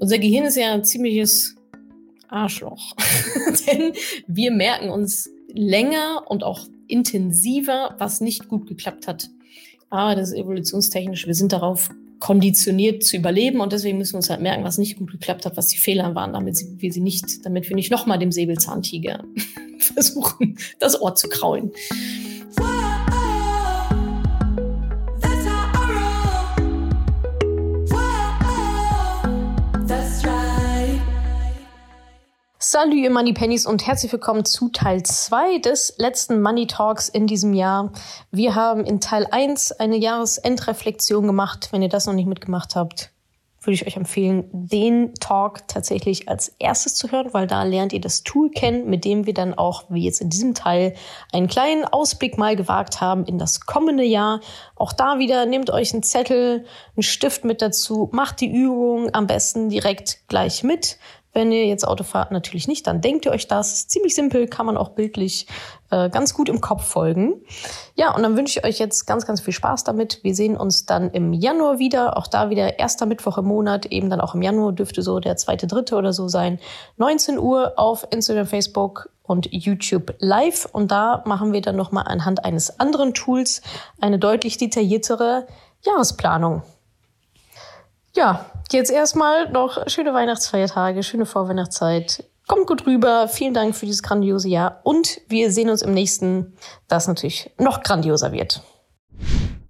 Unser Gehirn ist ja ein ziemliches Arschloch. Denn wir merken uns länger und auch intensiver, was nicht gut geklappt hat. Aber das ist evolutionstechnisch. Wir sind darauf konditioniert zu überleben und deswegen müssen wir uns halt merken, was nicht gut geklappt hat, was die Fehler waren, damit wir sie nicht, damit wir nicht nochmal dem Säbelzahntiger versuchen, das Ohr zu kraulen. Salut, ihr Money Pennies und herzlich willkommen zu Teil 2 des letzten Money Talks in diesem Jahr. Wir haben in Teil 1 eine Jahresendreflexion gemacht. Wenn ihr das noch nicht mitgemacht habt, würde ich euch empfehlen, den Talk tatsächlich als erstes zu hören, weil da lernt ihr das Tool kennen, mit dem wir dann auch, wie jetzt in diesem Teil, einen kleinen Ausblick mal gewagt haben in das kommende Jahr. Auch da wieder nehmt euch einen Zettel, einen Stift mit dazu, macht die Übung am besten direkt gleich mit. Wenn ihr jetzt Auto fahrt, natürlich nicht, dann denkt ihr euch das. Ziemlich simpel, kann man auch bildlich äh, ganz gut im Kopf folgen. Ja, und dann wünsche ich euch jetzt ganz, ganz viel Spaß damit. Wir sehen uns dann im Januar wieder. Auch da wieder erster Mittwoch im Monat, eben dann auch im Januar dürfte so der zweite, dritte oder so sein. 19 Uhr auf Instagram, Facebook und YouTube live. Und da machen wir dann nochmal anhand eines anderen Tools eine deutlich detailliertere Jahresplanung. Ja, jetzt erstmal noch schöne Weihnachtsfeiertage, schöne Vorweihnachtszeit. Kommt gut rüber. Vielen Dank für dieses grandiose Jahr. Und wir sehen uns im nächsten, das natürlich noch grandioser wird.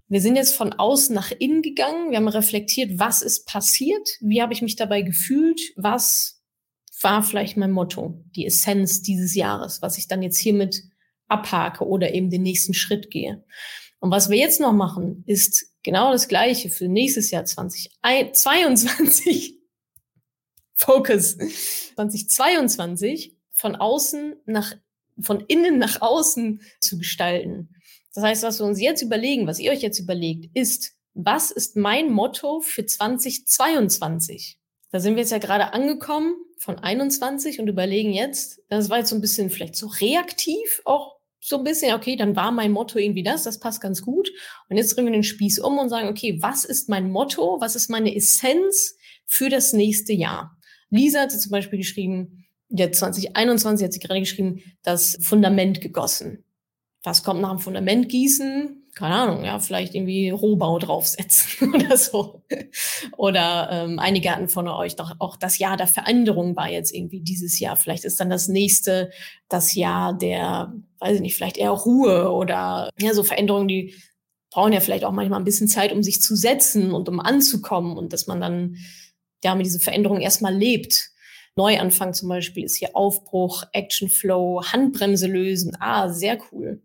Wir sind jetzt von außen nach innen gegangen. Wir haben reflektiert, was ist passiert? Wie habe ich mich dabei gefühlt? Was war vielleicht mein Motto, die Essenz dieses Jahres, was ich dann jetzt hiermit abhake oder eben den nächsten Schritt gehe? Und was wir jetzt noch machen, ist genau das Gleiche für nächstes Jahr 2022. Focus. 2022 von außen nach, von innen nach außen zu gestalten. Das heißt, was wir uns jetzt überlegen, was ihr euch jetzt überlegt, ist, was ist mein Motto für 2022? Da sind wir jetzt ja gerade angekommen von 21 und überlegen jetzt, das war jetzt so ein bisschen vielleicht so reaktiv auch so ein bisschen, okay, dann war mein Motto irgendwie das, das passt ganz gut. Und jetzt drehen wir den Spieß um und sagen, okay, was ist mein Motto, was ist meine Essenz für das nächste Jahr? Lisa hat zum Beispiel geschrieben, ja, 2021 hat sie gerade geschrieben, das Fundament gegossen. Was kommt nach dem Fundament gießen? Keine Ahnung, ja, vielleicht irgendwie Rohbau draufsetzen oder so. Oder ähm, einige hatten von euch doch auch das Jahr der Veränderung war jetzt irgendwie dieses Jahr. Vielleicht ist dann das nächste das Jahr der, weiß ich nicht, vielleicht eher Ruhe oder ja, so Veränderungen, die brauchen ja vielleicht auch manchmal ein bisschen Zeit, um sich zu setzen und um anzukommen und dass man dann ja mit dieser Veränderung erstmal lebt. Neuanfang zum Beispiel ist hier Aufbruch, Action Flow, Handbremse lösen. Ah, sehr cool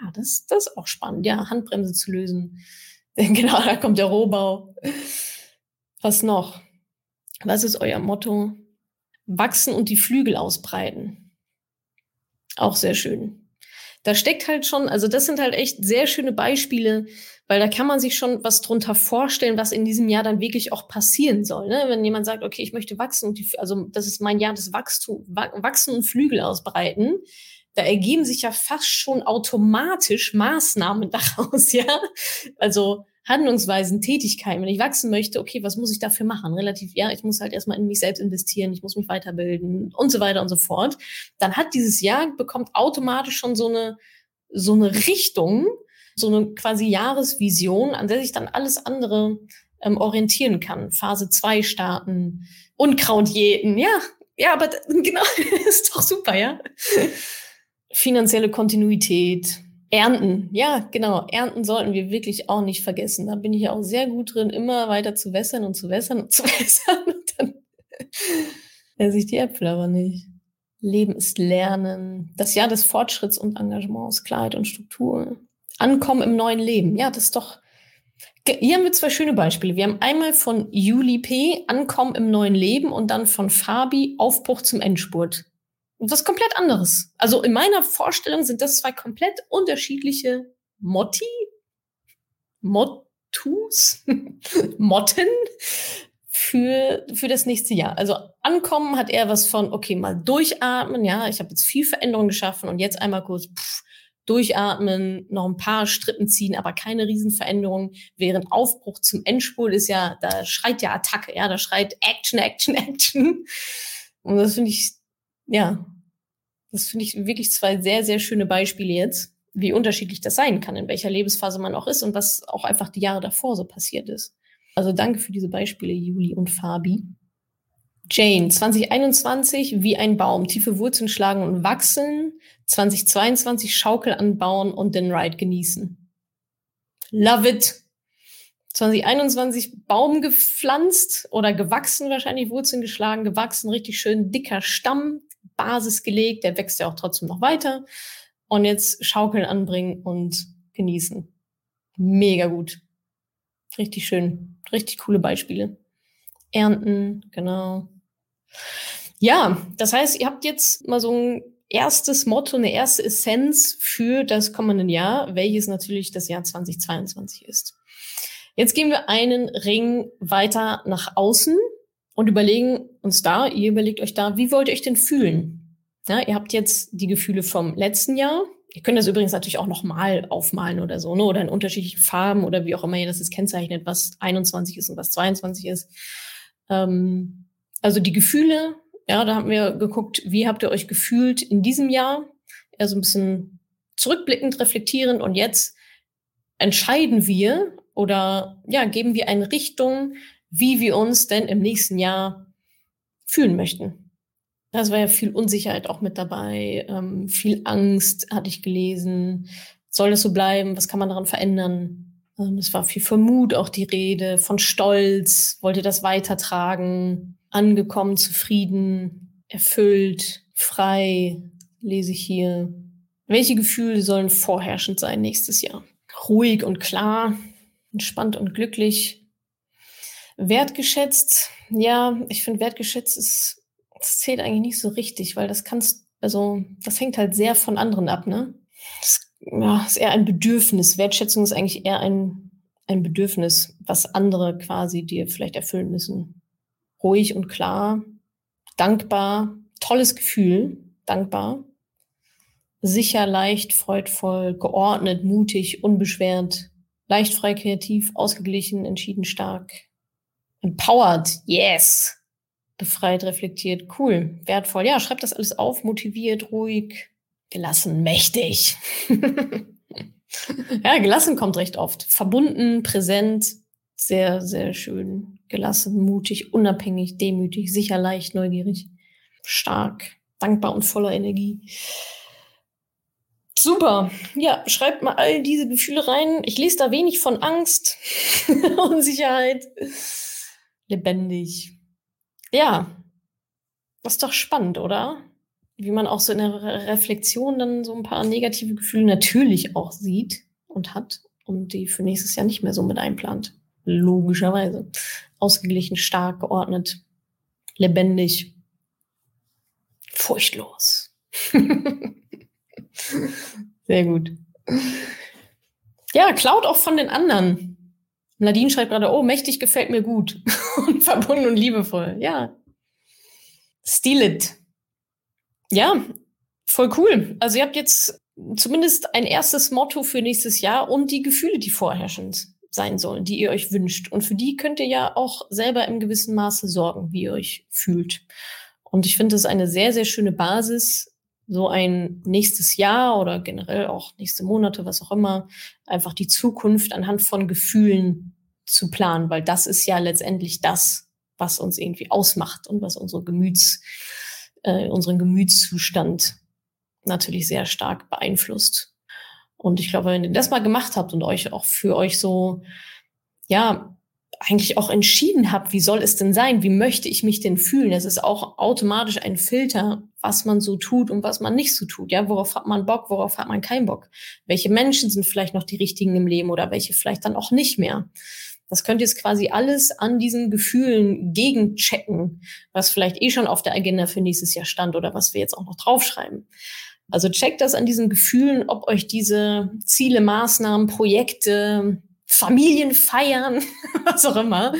ah, das, das ist auch spannend, ja, Handbremse zu lösen. genau, da kommt der Rohbau. Was noch? Was ist euer Motto? Wachsen und die Flügel ausbreiten. Auch sehr schön. Da steckt halt schon, also das sind halt echt sehr schöne Beispiele, weil da kann man sich schon was drunter vorstellen, was in diesem Jahr dann wirklich auch passieren soll. Ne? Wenn jemand sagt, okay, ich möchte wachsen und die, also das ist mein Jahr des Wachstum, Wachsen und Flügel ausbreiten, da ergeben sich ja fast schon automatisch Maßnahmen daraus, ja. Also Handlungsweisen, Tätigkeiten. Wenn ich wachsen möchte, okay, was muss ich dafür machen? Relativ, ja, ich muss halt erstmal in mich selbst investieren, ich muss mich weiterbilden und so weiter und so fort. Dann hat dieses Jahr bekommt automatisch schon so eine, so eine Richtung, so eine quasi Jahresvision, an der sich dann alles andere ähm, orientieren kann. Phase zwei starten, Unkraut jäten, ja, ja, aber genau, ist doch super, ja finanzielle Kontinuität, Ernten. Ja, genau. Ernten sollten wir wirklich auch nicht vergessen. Da bin ich ja auch sehr gut drin, immer weiter zu wässern und zu wässern und zu wässern. Und dann esse ich die Äpfel aber nicht. Leben ist Lernen. Das Jahr des Fortschritts und Engagements, Klarheit und Struktur. Ankommen im neuen Leben. Ja, das ist doch. Hier haben wir zwei schöne Beispiele. Wir haben einmal von Juli P. Ankommen im neuen Leben und dann von Fabi Aufbruch zum Endspurt was komplett anderes. Also in meiner Vorstellung sind das zwei komplett unterschiedliche Motti, Mottus, Motten für, für das nächste Jahr. Also ankommen hat er was von, okay, mal durchatmen, ja, ich habe jetzt viel Veränderung geschaffen und jetzt einmal kurz pff, durchatmen, noch ein paar Strippen ziehen, aber keine Riesenveränderung. Während Aufbruch zum Endspurt ist ja, da schreit ja Attacke, ja, da schreit Action, Action, Action. Und das finde ich, ja, das finde ich wirklich zwei sehr, sehr schöne Beispiele jetzt, wie unterschiedlich das sein kann, in welcher Lebensphase man auch ist und was auch einfach die Jahre davor so passiert ist. Also danke für diese Beispiele, Juli und Fabi. Jane, 2021 wie ein Baum, tiefe Wurzeln schlagen und wachsen. 2022 Schaukel anbauen und den Ride genießen. Love it. 2021 Baum gepflanzt oder gewachsen, wahrscheinlich Wurzeln geschlagen, gewachsen, richtig schön dicker Stamm, Basis gelegt, der wächst ja auch trotzdem noch weiter. Und jetzt Schaukeln anbringen und genießen. Mega gut. Richtig schön. Richtig coole Beispiele. Ernten, genau. Ja, das heißt, ihr habt jetzt mal so ein erstes Motto, eine erste Essenz für das kommende Jahr, welches natürlich das Jahr 2022 ist. Jetzt gehen wir einen Ring weiter nach außen und überlegen uns da, ihr überlegt euch da, wie wollt ihr euch denn fühlen? Ja, ihr habt jetzt die Gefühle vom letzten Jahr. Ihr könnt das übrigens natürlich auch nochmal aufmalen oder so, ne? oder in unterschiedlichen Farben oder wie auch immer ihr das jetzt kennzeichnet, was 21 ist und was 22 ist. Ähm, also die Gefühle, ja, da haben wir geguckt, wie habt ihr euch gefühlt in diesem Jahr? Ja, so ein bisschen zurückblickend, reflektierend und jetzt entscheiden wir oder ja, geben wir eine Richtung, wie wir uns denn im nächsten Jahr fühlen möchten. Das war ja viel Unsicherheit auch mit dabei, ähm, viel Angst hatte ich gelesen. Soll das so bleiben? Was kann man daran verändern? Ähm, es war viel von Mut auch die Rede, von Stolz. Wollt ihr das weitertragen? angekommen, zufrieden, erfüllt, frei, lese ich hier. Welche Gefühle sollen vorherrschend sein nächstes Jahr? Ruhig und klar, entspannt und glücklich. Wertgeschätzt, ja, ich finde wertgeschätzt ist, zählt eigentlich nicht so richtig, weil das kannst, also das hängt halt sehr von anderen ab, ne? Das ja, ist eher ein Bedürfnis. Wertschätzung ist eigentlich eher ein, ein Bedürfnis, was andere quasi dir vielleicht erfüllen müssen ruhig und klar, dankbar, tolles Gefühl, dankbar, sicher, leicht, freudvoll, geordnet, mutig, unbeschwert, leicht, frei, kreativ, ausgeglichen, entschieden, stark, empowered, yes, befreit, reflektiert, cool, wertvoll. Ja, schreibt das alles auf, motiviert, ruhig, gelassen, mächtig. ja, gelassen kommt recht oft. Verbunden, präsent, sehr, sehr schön. Gelassen, mutig, unabhängig, demütig, sicher, leicht, neugierig, stark, dankbar und voller Energie. Super. Ja, schreibt mal all diese Gefühle rein. Ich lese da wenig von Angst, Unsicherheit, lebendig. Ja, das ist doch spannend, oder? Wie man auch so in der Reflexion dann so ein paar negative Gefühle natürlich auch sieht und hat und die für nächstes Jahr nicht mehr so mit einplant. Logischerweise. Ausgeglichen, stark, geordnet, lebendig, furchtlos. Sehr gut. Ja, klaut auch von den anderen. Nadine schreibt gerade, oh, mächtig gefällt mir gut. und verbunden und liebevoll. Ja. Steal it. Ja, voll cool. Also ihr habt jetzt zumindest ein erstes Motto für nächstes Jahr und die Gefühle, die vorherrschend sein sollen, die ihr euch wünscht. Und für die könnt ihr ja auch selber im gewissen Maße sorgen, wie ihr euch fühlt. Und ich finde, das ist eine sehr, sehr schöne Basis, so ein nächstes Jahr oder generell auch nächste Monate, was auch immer, einfach die Zukunft anhand von Gefühlen zu planen, weil das ist ja letztendlich das, was uns irgendwie ausmacht und was unsere Gemüts, äh, unseren Gemütszustand natürlich sehr stark beeinflusst. Und ich glaube, wenn ihr das mal gemacht habt und euch auch für euch so, ja, eigentlich auch entschieden habt, wie soll es denn sein? Wie möchte ich mich denn fühlen? Das ist auch automatisch ein Filter, was man so tut und was man nicht so tut. Ja, worauf hat man Bock? Worauf hat man keinen Bock? Welche Menschen sind vielleicht noch die richtigen im Leben oder welche vielleicht dann auch nicht mehr? Das könnt ihr jetzt quasi alles an diesen Gefühlen gegenchecken, was vielleicht eh schon auf der Agenda für nächstes Jahr stand oder was wir jetzt auch noch draufschreiben. Also checkt das an diesen Gefühlen, ob euch diese Ziele, Maßnahmen, Projekte, Familien feiern, was auch immer,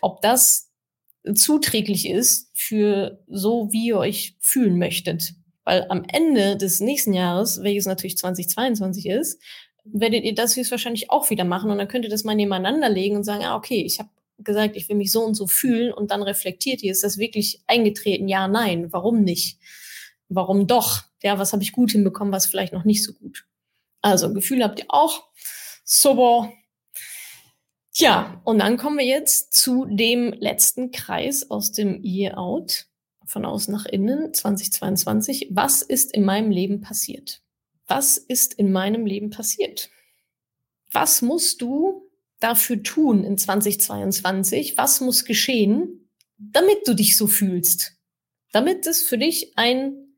ob das zuträglich ist für so, wie ihr euch fühlen möchtet. Weil am Ende des nächsten Jahres, welches natürlich 2022 ist, werdet ihr das höchstwahrscheinlich auch wieder machen und dann könnt ihr das mal nebeneinander legen und sagen, ah, okay, ich habe gesagt, ich will mich so und so fühlen und dann reflektiert ihr, ist das wirklich eingetreten? Ja, nein, warum nicht? Warum doch? Ja, was habe ich gut hinbekommen, was vielleicht noch nicht so gut? Also Gefühl habt ihr auch. Super. Tja, und dann kommen wir jetzt zu dem letzten Kreis aus dem Year Out von außen nach innen 2022. Was ist in meinem Leben passiert? Was ist in meinem Leben passiert? Was musst du dafür tun in 2022? Was muss geschehen, damit du dich so fühlst? Damit es für dich ein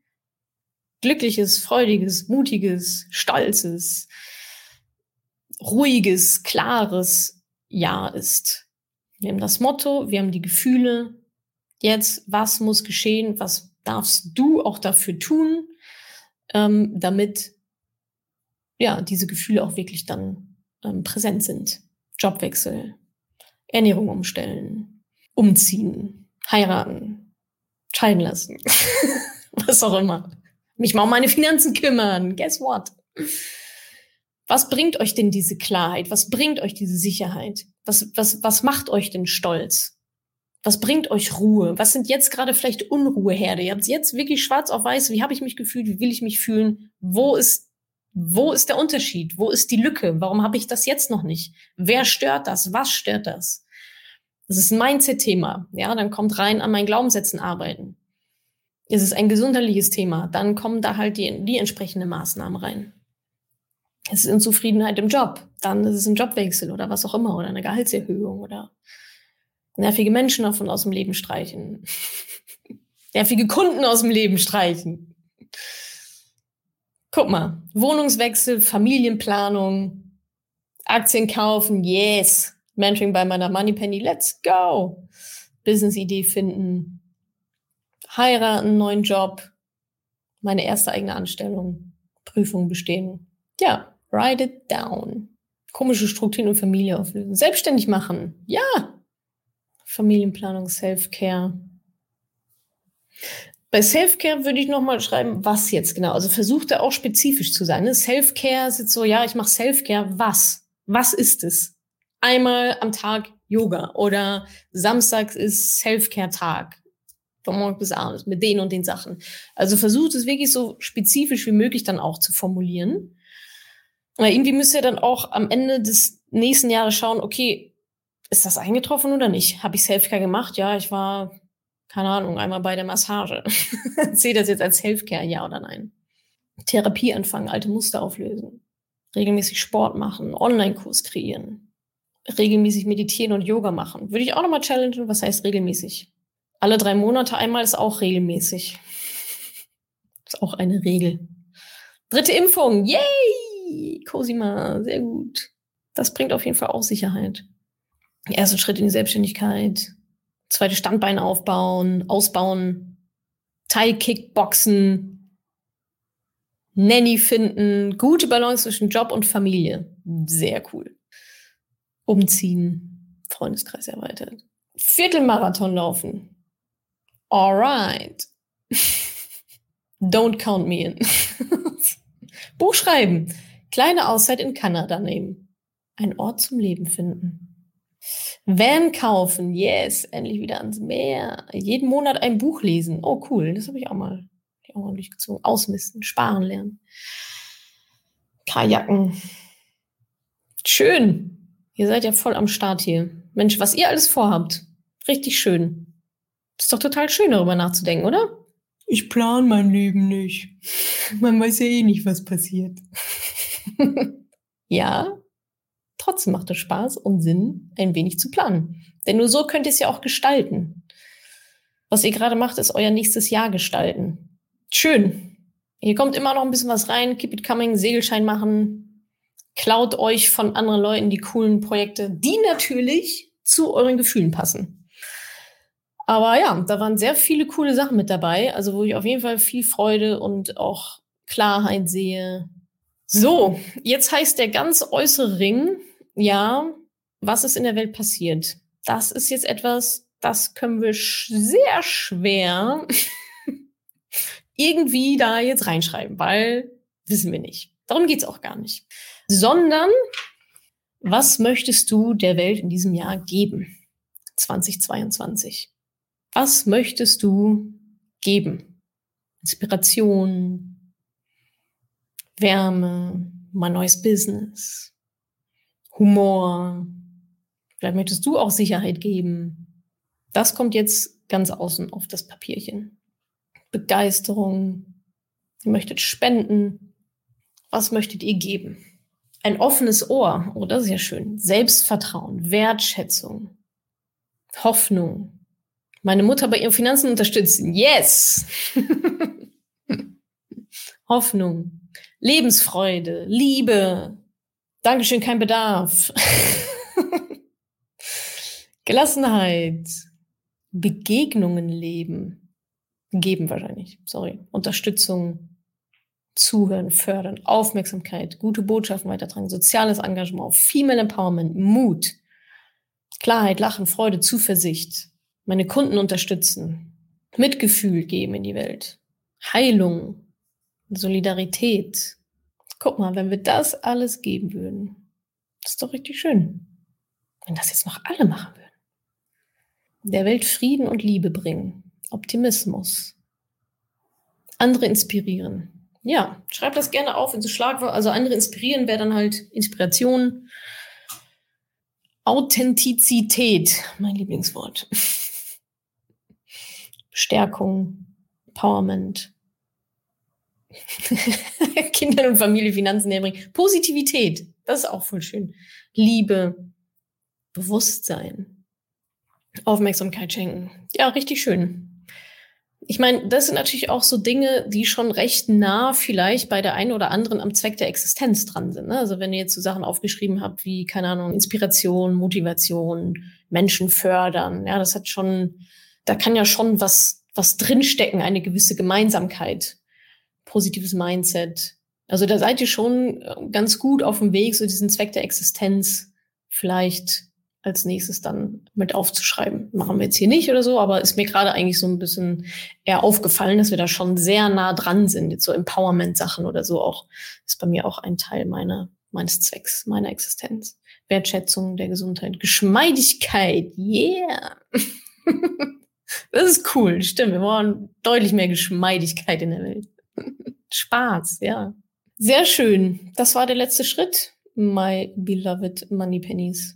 glückliches, freudiges, mutiges, stolzes, ruhiges, klares, ja ist. Wir haben das Motto, wir haben die Gefühle. Jetzt, was muss geschehen? Was darfst du auch dafür tun, ähm, damit ja diese Gefühle auch wirklich dann ähm, präsent sind? Jobwechsel, Ernährung umstellen, umziehen, heiraten, scheiden lassen, was auch immer. Mich mal um meine Finanzen kümmern. Guess what? Was bringt euch denn diese Klarheit? Was bringt euch diese Sicherheit? Was, was, was macht euch denn stolz? Was bringt euch Ruhe? Was sind jetzt gerade vielleicht Unruheherde? Ihr habt jetzt wirklich schwarz auf weiß. Wie habe ich mich gefühlt? Wie will ich mich fühlen? Wo ist, wo ist der Unterschied? Wo ist die Lücke? Warum habe ich das jetzt noch nicht? Wer stört das? Was stört das? Das ist ein Mindset-Thema. Ja, dann kommt rein an meinen Glaubenssätzen arbeiten. Ist es ein gesundheitliches Thema? Dann kommen da halt die, die entsprechenden Maßnahmen rein es ist Unzufriedenheit im Job, dann ist es ein Jobwechsel oder was auch immer oder eine Gehaltserhöhung oder nervige Menschen davon aus dem Leben streichen, nervige Kunden aus dem Leben streichen. Guck mal, Wohnungswechsel, Familienplanung, Aktien kaufen, yes. Mentoring bei meiner Moneypenny, let's go. Business-Idee finden, heiraten, neuen Job, meine erste eigene Anstellung, Prüfung bestehen. Ja, Write it down. Komische Strukturen und Familie auflösen. Selbstständig machen. Ja. Familienplanung, Self-Care. Bei Self-Care würde ich nochmal schreiben, was jetzt genau. Also versucht er auch spezifisch zu sein. Ne? Self-Care ist jetzt so, ja, ich mache Self-Care. Was? Was ist es? Einmal am Tag Yoga oder Samstags ist Self-Care-Tag. Von morgens bis abends mit den und den Sachen. Also versucht es wirklich so spezifisch wie möglich dann auch zu formulieren. Aber irgendwie müsst ihr dann auch am Ende des nächsten Jahres schauen, okay, ist das eingetroffen oder nicht? Habe ich Selfcare gemacht? Ja, ich war, keine Ahnung, einmal bei der Massage. Sehe das jetzt als Selfcare, ja oder nein? Therapie anfangen, alte Muster auflösen, regelmäßig Sport machen, Online-Kurs kreieren, regelmäßig meditieren und Yoga machen. Würde ich auch nochmal challengen, was heißt regelmäßig? Alle drei Monate einmal ist auch regelmäßig. Ist auch eine Regel. Dritte Impfung, yay! Cosima, sehr gut. Das bringt auf jeden Fall auch Sicherheit. Erster Schritt in die Selbstständigkeit, zweite Standbein aufbauen, ausbauen, Thai-Kickboxen, Nanny finden, gute Balance zwischen Job und Familie. Sehr cool. Umziehen, Freundeskreis erweitert. Viertelmarathon laufen. Alright. Don't count me in. Buch schreiben. Kleine Auszeit in Kanada nehmen. Ein Ort zum Leben finden. Van kaufen. Yes, endlich wieder ans Meer. Jeden Monat ein Buch lesen. Oh, cool. Das habe ich auch mal, ich auch. Ausmisten, sparen lernen. Kajaken. Schön. Ihr seid ja voll am Start hier. Mensch, was ihr alles vorhabt. Richtig schön. Ist doch total schön, darüber nachzudenken, oder? Ich plane mein Leben nicht. Man weiß ja eh nicht, was passiert. ja, trotzdem macht es Spaß und Sinn, ein wenig zu planen. Denn nur so könnt ihr es ja auch gestalten. Was ihr gerade macht, ist euer nächstes Jahr gestalten. Schön. Hier kommt immer noch ein bisschen was rein. Keep it coming, Segelschein machen. Klaut euch von anderen Leuten die coolen Projekte, die natürlich zu euren Gefühlen passen. Aber ja, da waren sehr viele coole Sachen mit dabei. Also, wo ich auf jeden Fall viel Freude und auch Klarheit sehe, so, jetzt heißt der ganz äußere Ring, ja, was ist in der Welt passiert? Das ist jetzt etwas, das können wir sch sehr schwer irgendwie da jetzt reinschreiben, weil wissen wir nicht. Darum geht's auch gar nicht. Sondern, was möchtest du der Welt in diesem Jahr geben? 2022. Was möchtest du geben? Inspiration, Wärme, mein neues Business, Humor. Vielleicht möchtest du auch Sicherheit geben. Das kommt jetzt ganz außen auf das Papierchen. Begeisterung. Ihr möchtet spenden. Was möchtet ihr geben? Ein offenes Ohr. Oh, das ist ja schön. Selbstvertrauen, Wertschätzung, Hoffnung. Meine Mutter bei ihren Finanzen unterstützen. Yes! Hoffnung, Lebensfreude, Liebe. Dankeschön, kein Bedarf. Gelassenheit, Begegnungen leben, geben wahrscheinlich, sorry, Unterstützung, Zuhören, fördern, Aufmerksamkeit, gute Botschaften weitertragen, soziales Engagement, Female Empowerment, Mut, Klarheit, Lachen, Freude, Zuversicht, meine Kunden unterstützen, Mitgefühl geben in die Welt, Heilung, Solidarität. Guck mal, wenn wir das alles geben würden, das ist doch richtig schön. Wenn das jetzt noch alle machen würden. Der Welt Frieden und Liebe bringen, Optimismus, andere inspirieren, ja, schreib das gerne auf in so Schlagwort. Also andere inspirieren wäre dann halt Inspiration. Authentizität, mein Lieblingswort. Stärkung, Empowerment. Kindern und Familie Finanzen näher bringen. Positivität, das ist auch voll schön. Liebe, Bewusstsein, Aufmerksamkeit schenken. Ja, richtig schön ich meine, das sind natürlich auch so Dinge, die schon recht nah vielleicht bei der einen oder anderen am Zweck der Existenz dran sind. Ne? Also wenn ihr jetzt so Sachen aufgeschrieben habt wie, keine Ahnung, Inspiration, Motivation, Menschen fördern, ja, das hat schon, da kann ja schon was, was drinstecken, eine gewisse Gemeinsamkeit, positives Mindset. Also da seid ihr schon äh, ganz gut auf dem Weg, so diesen Zweck der Existenz vielleicht als nächstes dann mit aufzuschreiben. Machen wir jetzt hier nicht oder so, aber ist mir gerade eigentlich so ein bisschen eher aufgefallen, dass wir da schon sehr nah dran sind. Jetzt so Empowerment-Sachen oder so auch, ist bei mir auch ein Teil meiner, meines Zwecks, meiner Existenz. Wertschätzung der Gesundheit, Geschmeidigkeit, yeah. das ist cool, stimmt. Wir wollen deutlich mehr Geschmeidigkeit in der Welt. Spaß, ja. Sehr schön. Das war der letzte Schritt. My beloved Money Pennies.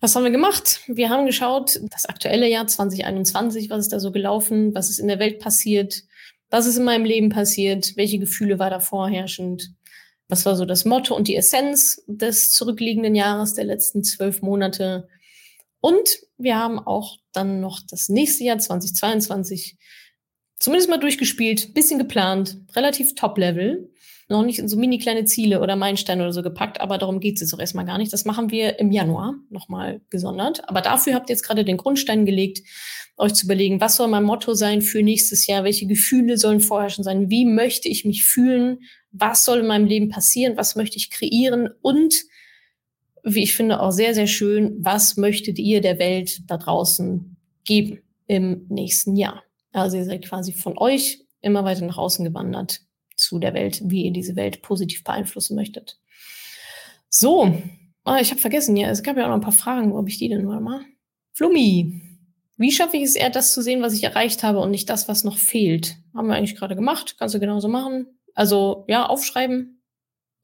Was haben wir gemacht? Wir haben geschaut, das aktuelle Jahr 2021, was ist da so gelaufen, was ist in der Welt passiert, was ist in meinem Leben passiert, welche Gefühle war da vorherrschend, was war so das Motto und die Essenz des zurückliegenden Jahres, der letzten zwölf Monate. Und wir haben auch dann noch das nächste Jahr 2022 zumindest mal durchgespielt, bisschen geplant, relativ Top-Level noch nicht in so mini kleine Ziele oder Meilensteine oder so gepackt, aber darum geht es jetzt auch erstmal gar nicht. Das machen wir im Januar nochmal gesondert. Aber dafür habt ihr jetzt gerade den Grundstein gelegt, euch zu überlegen, was soll mein Motto sein für nächstes Jahr, welche Gefühle sollen vorherrschen sein, wie möchte ich mich fühlen, was soll in meinem Leben passieren, was möchte ich kreieren und wie ich finde auch sehr, sehr schön, was möchtet ihr der Welt da draußen geben im nächsten Jahr? Also ihr seid quasi von euch immer weiter nach außen gewandert zu der Welt, wie ihr diese Welt positiv beeinflussen möchtet. So, oh, ich habe vergessen, ja, es gab ja auch noch ein paar Fragen, wo habe ich die denn mal? Flummi, wie schaffe ich es eher, das zu sehen, was ich erreicht habe und nicht das, was noch fehlt? Haben wir eigentlich gerade gemacht, kannst du genauso machen. Also ja, aufschreiben,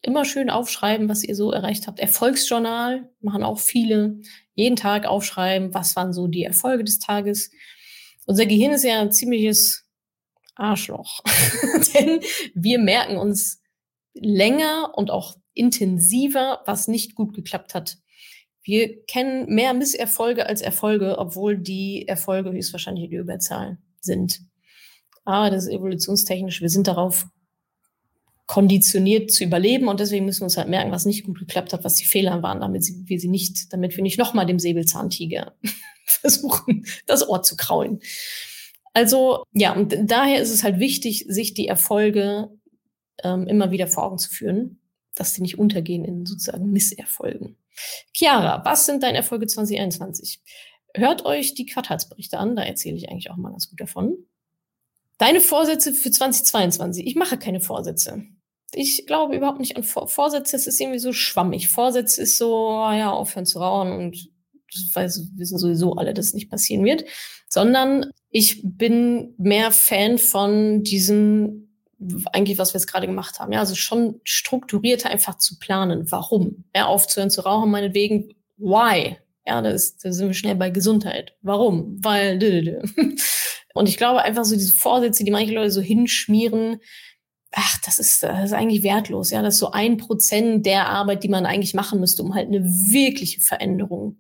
immer schön aufschreiben, was ihr so erreicht habt. Erfolgsjournal machen auch viele. Jeden Tag aufschreiben, was waren so die Erfolge des Tages. Unser Gehirn ist ja ein ziemliches Arschloch. Denn wir merken uns länger und auch intensiver, was nicht gut geklappt hat. Wir kennen mehr Misserfolge als Erfolge, obwohl die Erfolge höchstwahrscheinlich die Überzahl sind. Aber das ist evolutionstechnisch. Wir sind darauf konditioniert zu überleben und deswegen müssen wir uns halt merken, was nicht gut geklappt hat, was die Fehler waren, damit wir sie nicht, damit wir nicht nochmal dem Säbelzahntiger versuchen, das Ohr zu kraulen. Also ja, und daher ist es halt wichtig, sich die Erfolge ähm, immer wieder vor Augen zu führen, dass sie nicht untergehen in sozusagen Misserfolgen. Chiara, was sind deine Erfolge 2021? Hört euch die Quartalsberichte an, da erzähle ich eigentlich auch mal ganz gut davon. Deine Vorsätze für 2022. Ich mache keine Vorsätze. Ich glaube überhaupt nicht an Vor Vorsätze. Es ist irgendwie so schwammig. Vorsätze ist so, ja, aufhören zu rauchen und weiß, wissen sowieso alle, dass es nicht passieren wird. Sondern ich bin mehr Fan von diesem eigentlich, was wir jetzt gerade gemacht haben. Ja, also schon strukturierter einfach zu planen. Warum? Ja, aufzuhören zu rauchen, meinetwegen, why? Ja, da, ist, da sind wir schnell bei Gesundheit. Warum? Weil. Und ich glaube einfach so diese Vorsätze, die manche Leute so hinschmieren, ach, das ist, das ist eigentlich wertlos. Ja, das ist so ein Prozent der Arbeit, die man eigentlich machen müsste, um halt eine wirkliche Veränderung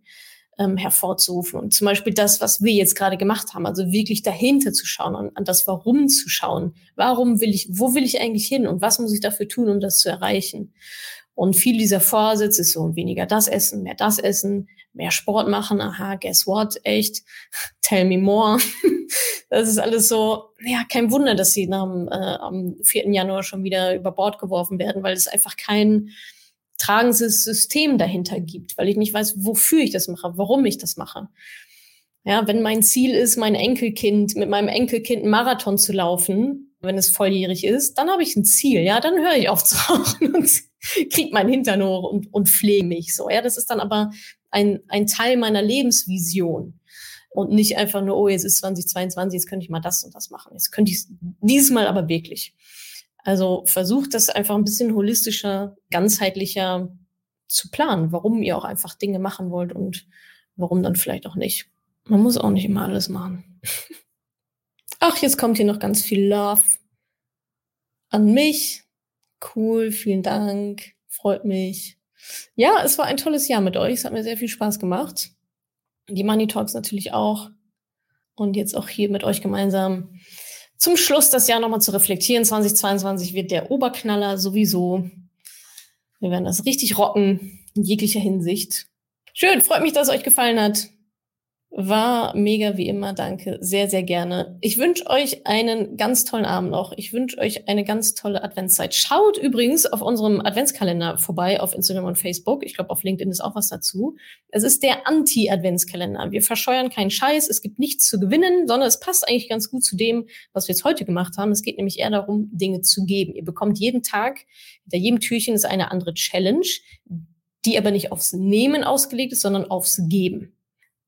ähm, hervorzurufen. Und zum Beispiel das, was wir jetzt gerade gemacht haben, also wirklich dahinter zu schauen und an das Warum zu schauen. Warum will ich, wo will ich eigentlich hin und was muss ich dafür tun, um das zu erreichen? Und viel dieser Vorsitz ist so weniger das Essen, mehr das Essen, mehr Sport machen. Aha, guess what? Echt? Tell me more. Das ist alles so, ja, kein Wunder, dass sie nach, äh, am 4. Januar schon wieder über Bord geworfen werden, weil es einfach kein, tragendes System dahinter gibt, weil ich nicht weiß, wofür ich das mache, warum ich das mache. Ja, wenn mein Ziel ist, mein Enkelkind, mit meinem Enkelkind einen Marathon zu laufen, wenn es volljährig ist, dann habe ich ein Ziel, ja, dann höre ich auf zu rauchen und krieg mein Hintern hoch und, und flehe mich so. Ja, das ist dann aber ein, ein Teil meiner Lebensvision und nicht einfach nur, oh, jetzt ist 2022, jetzt könnte ich mal das und das machen. Jetzt könnte ich dieses Mal aber wirklich. Also versucht das einfach ein bisschen holistischer, ganzheitlicher zu planen, warum ihr auch einfach Dinge machen wollt und warum dann vielleicht auch nicht. Man muss auch nicht immer alles machen. Ach, jetzt kommt hier noch ganz viel Love an mich. Cool, vielen Dank, freut mich. Ja, es war ein tolles Jahr mit euch. Es hat mir sehr viel Spaß gemacht. Die Money Talks natürlich auch. Und jetzt auch hier mit euch gemeinsam zum Schluss das Jahr nochmal zu reflektieren. 2022 wird der Oberknaller sowieso. Wir werden das richtig rocken in jeglicher Hinsicht. Schön, freut mich, dass es euch gefallen hat. War mega wie immer, danke. Sehr, sehr gerne. Ich wünsche euch einen ganz tollen Abend noch. Ich wünsche euch eine ganz tolle Adventszeit. Schaut übrigens auf unserem Adventskalender vorbei auf Instagram und Facebook. Ich glaube, auf LinkedIn ist auch was dazu. Es ist der Anti-Adventskalender. Wir verscheuern keinen Scheiß. Es gibt nichts zu gewinnen, sondern es passt eigentlich ganz gut zu dem, was wir jetzt heute gemacht haben. Es geht nämlich eher darum, Dinge zu geben. Ihr bekommt jeden Tag, hinter jedem Türchen ist eine andere Challenge, die aber nicht aufs Nehmen ausgelegt ist, sondern aufs Geben.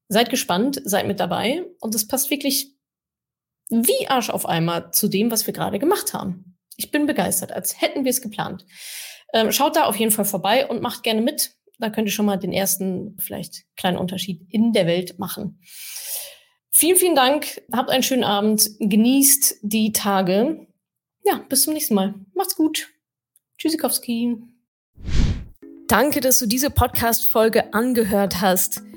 Seid gespannt, seid mit dabei und es passt wirklich wie Arsch auf einmal zu dem, was wir gerade gemacht haben. Ich bin begeistert, als hätten wir es geplant. Ähm, schaut da auf jeden Fall vorbei und macht gerne mit. Da könnt ihr schon mal den ersten, vielleicht kleinen Unterschied in der Welt machen. Vielen, vielen Dank. Habt einen schönen Abend. Genießt die Tage. Ja, bis zum nächsten Mal. Macht's gut. Tschüssikowski. Danke, dass du diese Podcast-Folge angehört hast.